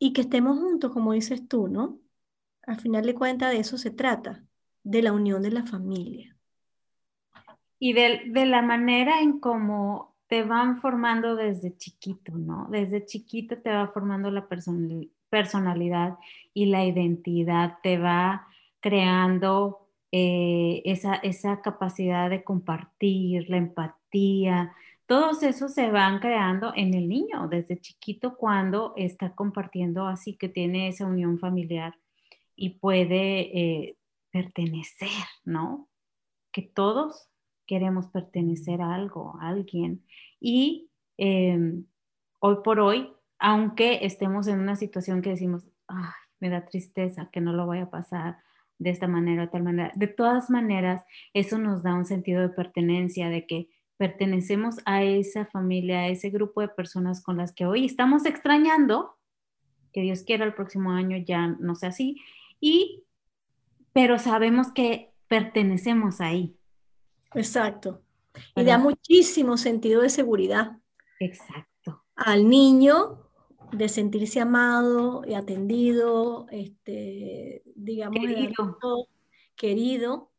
y que estemos juntos, como dices tú, ¿no? Al final de cuentas de eso se trata, de la unión de la familia. Y de, la manera en cómo te van formando desde chiquito, ¿no? Desde chiquito te va formando la personalidad y la identidad, te va creando eh, esa, esa capacidad de compartir, la empatía, todos esos se van creando en el niño desde chiquito cuando está compartiendo así que tiene esa unión familiar y puede eh, pertenecer, ¿no? Que todos queremos pertenecer a algo, a alguien. Y em, hoy por hoy, aunque estemos en una situación que decimos, ay, me da tristeza que no lo voy a pasar de esta manera o tal manera, de todas maneras, eso nos da un sentido de pertenencia, de que pertenecemos a esa familia, a ese grupo de personas con las que hoy estamos extrañando, que Dios quiera el próximo año ya no sea así, y, pero sabemos que pertenecemos ahí. Exacto. Y da muchísimo sentido de seguridad. Exacto. Al niño de sentirse amado y atendido, este, digamos, querido. querido.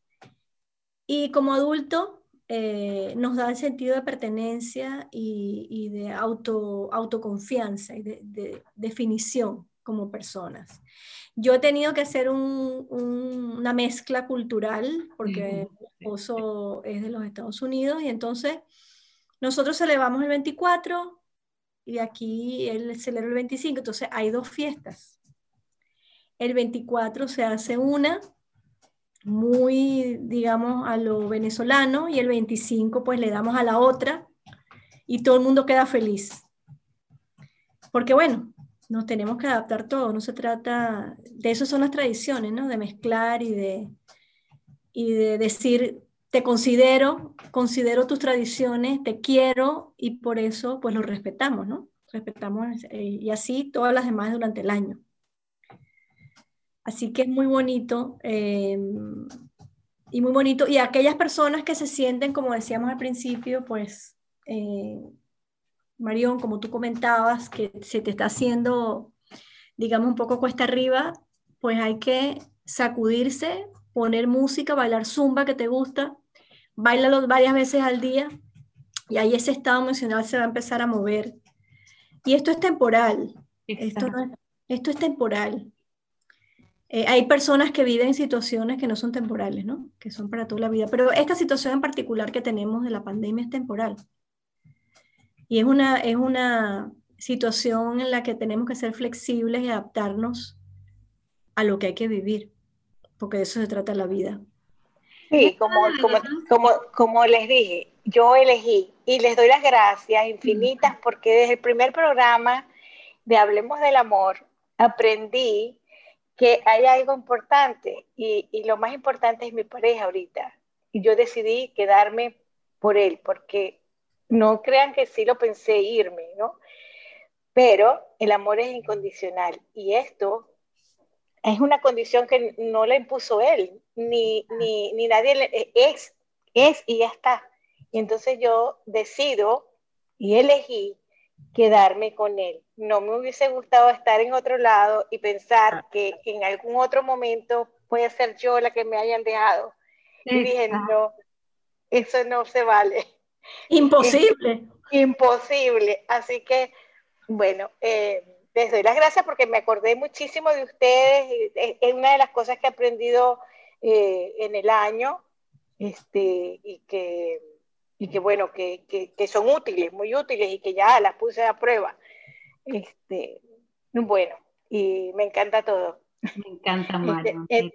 Y como adulto, eh, nos da el sentido de pertenencia y, de auto, autoconfianza y de, definición como personas. Yo he tenido que hacer una mezcla cultural porque mi esposo es de los Estados Unidos y entonces nosotros celebramos el 24 y aquí él celebra el 25, entonces hay dos fiestas. El 24 se hace una muy, digamos, a lo venezolano y el 25 pues le damos a la otra y todo el mundo queda feliz. Porque bueno, nos tenemos que adaptar todo, no se trata, de eso son las tradiciones, ¿no? De mezclar y de, y de decir, te considero, considero tus tradiciones, te quiero y por eso pues lo respetamos, ¿no? Respetamos eh, y así todas las demás durante el año. Así que es muy bonito eh, y muy bonito. Y aquellas personas que se sienten, como decíamos al principio, pues, eh, Marión, como tú comentabas, que se te está haciendo, digamos, un poco cuesta arriba, pues hay que sacudirse, poner música, bailar zumba que te gusta, bailalo varias veces al día y ahí ese estado emocional se va a empezar a mover. Y esto es temporal. Esto, esto es temporal. Eh, hay personas que viven situaciones que no son temporales, ¿no? Que son para toda la vida. Pero esta situación en particular que tenemos de la pandemia es temporal. Y es una, es una situación en la que tenemos que ser flexibles y adaptarnos a lo que hay que vivir, porque de eso se trata la vida. Sí, como, como, como, como les dije, yo elegí y les doy las gracias infinitas porque desde el primer programa de Hablemos del Amor aprendí que hay algo importante y, y, lo más importante es mi pareja ahorita. Y yo decidí quedarme por él, porque no crean que sí lo pensé irme, ¿no? Pero el amor es incondicional y esto es una condición que no la impuso él, ni, ni, ni nadie, le, es, es y ya está. Y entonces yo decido y elegí quedarme con él. No me hubiese gustado estar en otro lado y pensar que en algún otro momento puede ser yo la que me hayan dejado. Y dije, no, eso no se vale. Imposible. imposible. Así que, bueno, eh, les doy las gracias porque me acordé muchísimo de ustedes. Es una de las cosas que he aprendido eh, en el año este, y, que, y que, bueno, que, que, son útiles, muy útiles y que ya las puse a prueba. Este, bueno, y me encanta todo. Me encanta, Mario. Eh,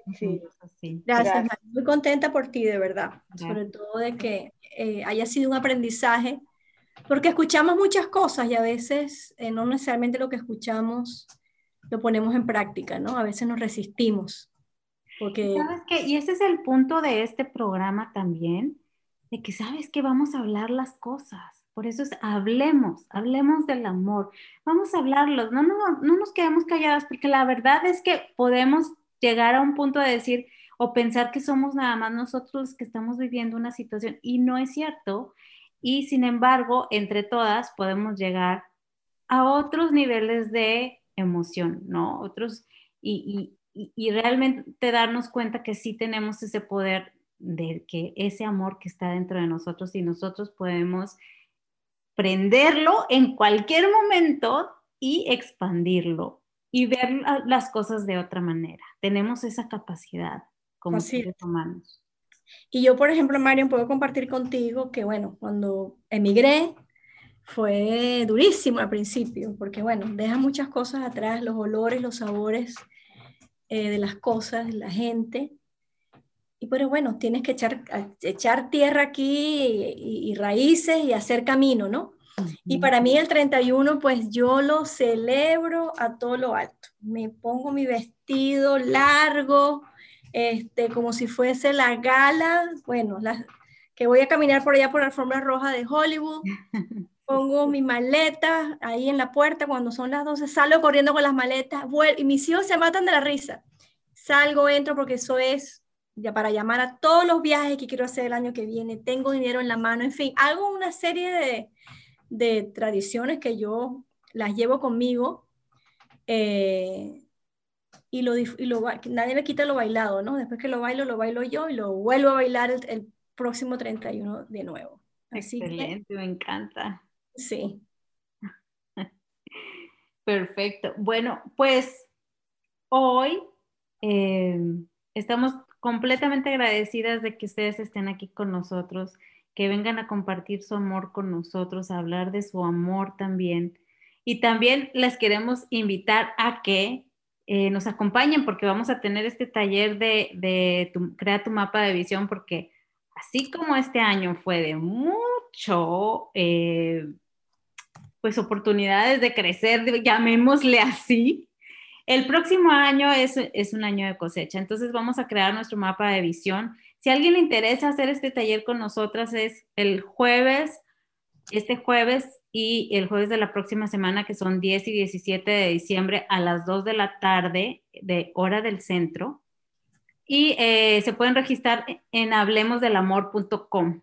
gracias, Muy contenta por ti, de verdad. Sobre todo de que eh, haya sido un aprendizaje, porque escuchamos muchas cosas y a veces eh, no necesariamente lo que escuchamos lo ponemos en práctica, ¿no? A veces nos resistimos. Porque... ¿Sabes qué? Y ese es el punto de este programa también, de que sabes que vamos a hablar las cosas. Por eso es, hablemos, hablemos del amor. Vamos a hablarlos, no, no, no nos quedemos calladas, porque la verdad es que podemos llegar a un punto de decir o pensar que somos nada más nosotros que estamos viviendo una situación y no es cierto. Y sin embargo, entre todas podemos llegar a otros niveles de emoción, ¿no? Otros, y, y, y realmente darnos cuenta que sí tenemos ese poder de que ese amor que está dentro de nosotros y nosotros podemos prenderlo en cualquier momento y expandirlo y ver las cosas de otra manera. Tenemos esa capacidad como seres humanos. Y yo, por ejemplo, Marion, puedo compartir contigo que, bueno, cuando emigré fue durísimo al principio, porque, bueno, deja muchas cosas atrás, los olores, los sabores eh, de las cosas, la gente. Y pero bueno, tienes que echar, echar tierra aquí y, raíces y hacer camino, ¿no? Y para mí el 31, pues yo lo celebro a todo lo alto. Me pongo mi vestido largo, este, como si fuese la gala, bueno, la, que voy a caminar por allá por la alfombra roja de Hollywood. Pongo mi maleta ahí en la puerta cuando son las 12, salgo corriendo con las maletas, y mis hijos se matan de la risa. Salgo, entro porque eso es ya para llamar a todos los viajes que quiero hacer el año que viene, tengo dinero en la mano, en fin, hago una serie de, de tradiciones que yo las llevo conmigo eh, y, lo, y lo, nadie me quita lo bailado, ¿no? Después que lo bailo, lo bailo yo y lo vuelvo a bailar el, próximo 31 de nuevo. Excelente, me encanta. Sí. Perfecto. Bueno, pues hoy eh, estamos completamente agradecidas de que ustedes estén aquí con nosotros, que vengan a compartir su amor con nosotros, a hablar de su amor también. Y también les queremos invitar a que eh, nos acompañen porque vamos a tener este taller de, de Crea tu mapa de visión porque así como este año fue de mucho, eh, pues oportunidades de crecer, llamémosle así, el próximo año es, es, un año de cosecha, entonces vamos a crear nuestro mapa de visión. Si alguien le interesa hacer este taller con nosotras es el jueves, este jueves y el jueves de la próxima semana, que son 10 y 17 de diciembre a las 2 de la tarde de hora del centro. Y eh, se pueden registrar en hablemosdelamor.com.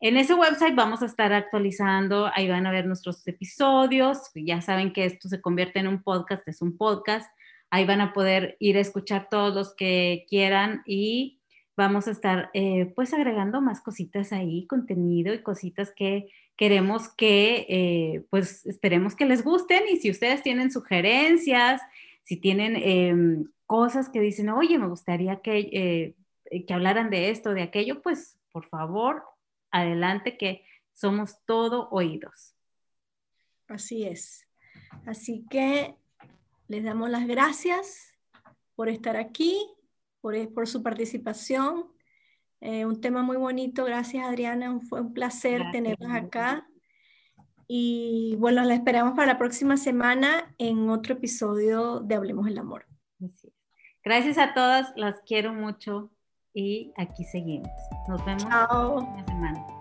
En ese website vamos a estar actualizando, ahí van a ver nuestros episodios, ya saben que esto se convierte en un podcast, es un podcast, ahí van a poder ir a escuchar todos los que quieran y vamos a estar eh, pues agregando más cositas ahí, contenido y cositas que queremos que eh, pues esperemos que les gusten y si ustedes tienen sugerencias, si tienen em, cosas que dicen, oye, me gustaría que, eh, que hablaran de esto, de aquello, pues por favor adelante que somos todo oídos. Así es. Así que les damos las gracias por estar aquí, por, por su participación. Eh, un tema muy bonito. Gracias, Adriana. Fue un placer tenerlos acá. Y bueno, la esperamos para la próxima semana en otro episodio de Hablemos el Amor. Gracias a todas, las quiero mucho y aquí seguimos. Nos vemos Chao. la semana.